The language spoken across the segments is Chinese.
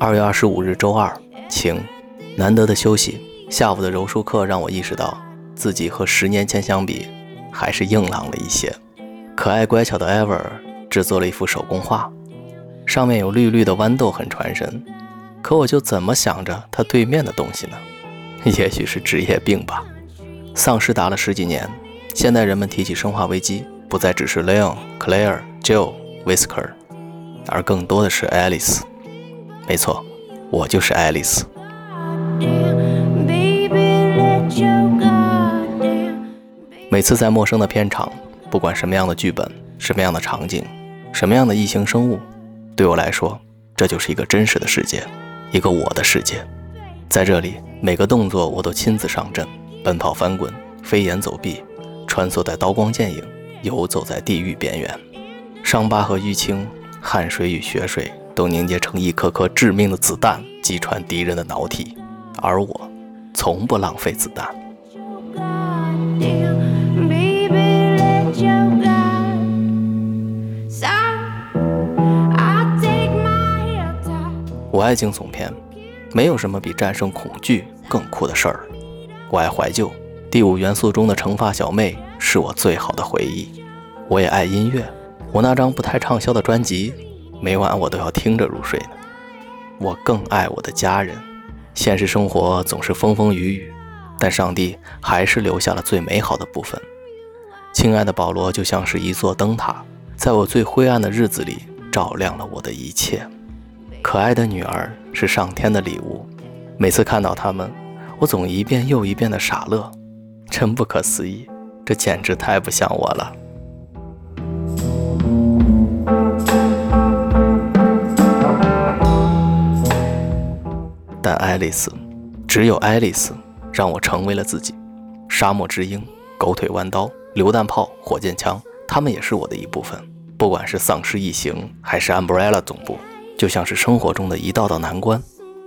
二月二十五日周二，晴，难得的休息。下午的柔术课让我意识到，自己和十年前相比，还是硬朗了一些。可爱乖巧的 Ever 制作了一幅手工画，上面有绿绿的豌豆，很传神。可我就怎么想着他对面的东西呢？也许是职业病吧。丧尸打了十几年，现代人们提起生化危机，不再只是 Leon、Claire、Jill、Whisker，而更多的是 Alice。没错，我就是爱丽丝。每次在陌生的片场，不管什么样的剧本、什么样的场景、什么样的异形生物，对我来说，这就是一个真实的世界，一个我的世界。在这里，每个动作我都亲自上阵，奔跑、翻滚、飞檐走壁，穿梭在刀光剑影，游走在地狱边缘，伤疤和淤青，汗水与血水。都凝结成一颗颗致命的子弹，击穿敌人的脑体，而我从不浪费子弹。我爱惊悚片，没有什么比战胜恐惧更酷的事儿。我爱怀旧，《第五元素》中的长发小妹是我最好的回忆。我也爱音乐，我那张不太畅销的专辑。每晚我都要听着入睡呢。我更爱我的家人。现实生活总是风风雨雨，但上帝还是留下了最美好的部分。亲爱的保罗就像是一座灯塔，在我最灰暗的日子里照亮了我的一切。可爱的女儿是上天的礼物。每次看到他们，我总一遍又一遍的傻乐。真不可思议，这简直太不像我了。但爱丽丝，只有爱丽丝，让我成为了自己。沙漠之鹰、狗腿弯刀、榴弹炮、火箭枪，他们也是我的一部分。不管是丧尸异形，还是 Umbrella 总部，就像是生活中的一道道难关。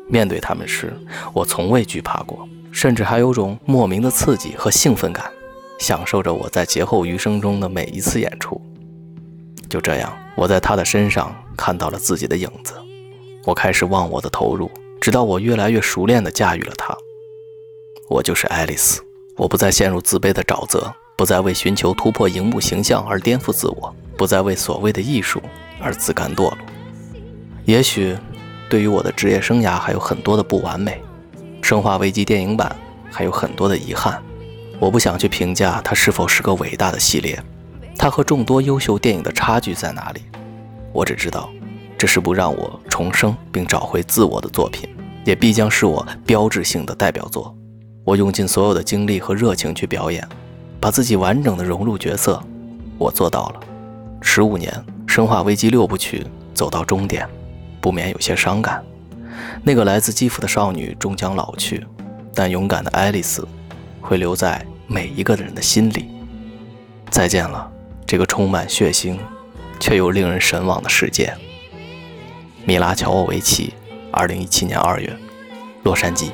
面对他们时，我从未惧怕过，甚至还有种莫名的刺激和兴奋感，享受着我在劫后余生中的每一次演出。就这样，我在他的身上看到了自己的影子，我开始忘我的投入。直到我越来越熟练地驾驭了它，我就是爱丽丝。我不再陷入自卑的沼泽，不再为寻求突破荧幕形象而颠覆自我，不再为所谓的艺术而自甘堕落。也许，对于我的职业生涯还有很多的不完美，《生化危机》电影版还有很多的遗憾。我不想去评价它是否是个伟大的系列，它和众多优秀电影的差距在哪里？我只知道。这是部让我重生并找回自我的作品，也必将是我标志性的代表作。我用尽所有的精力和热情去表演，把自己完整的融入角色，我做到了。十五年《生化危机》六部曲走到终点，不免有些伤感。那个来自基辅的少女终将老去，但勇敢的爱丽丝会留在每一个人的心里。再见了，这个充满血腥却又令人神往的世界。米拉乔沃维奇，二零一七年二月，洛杉矶。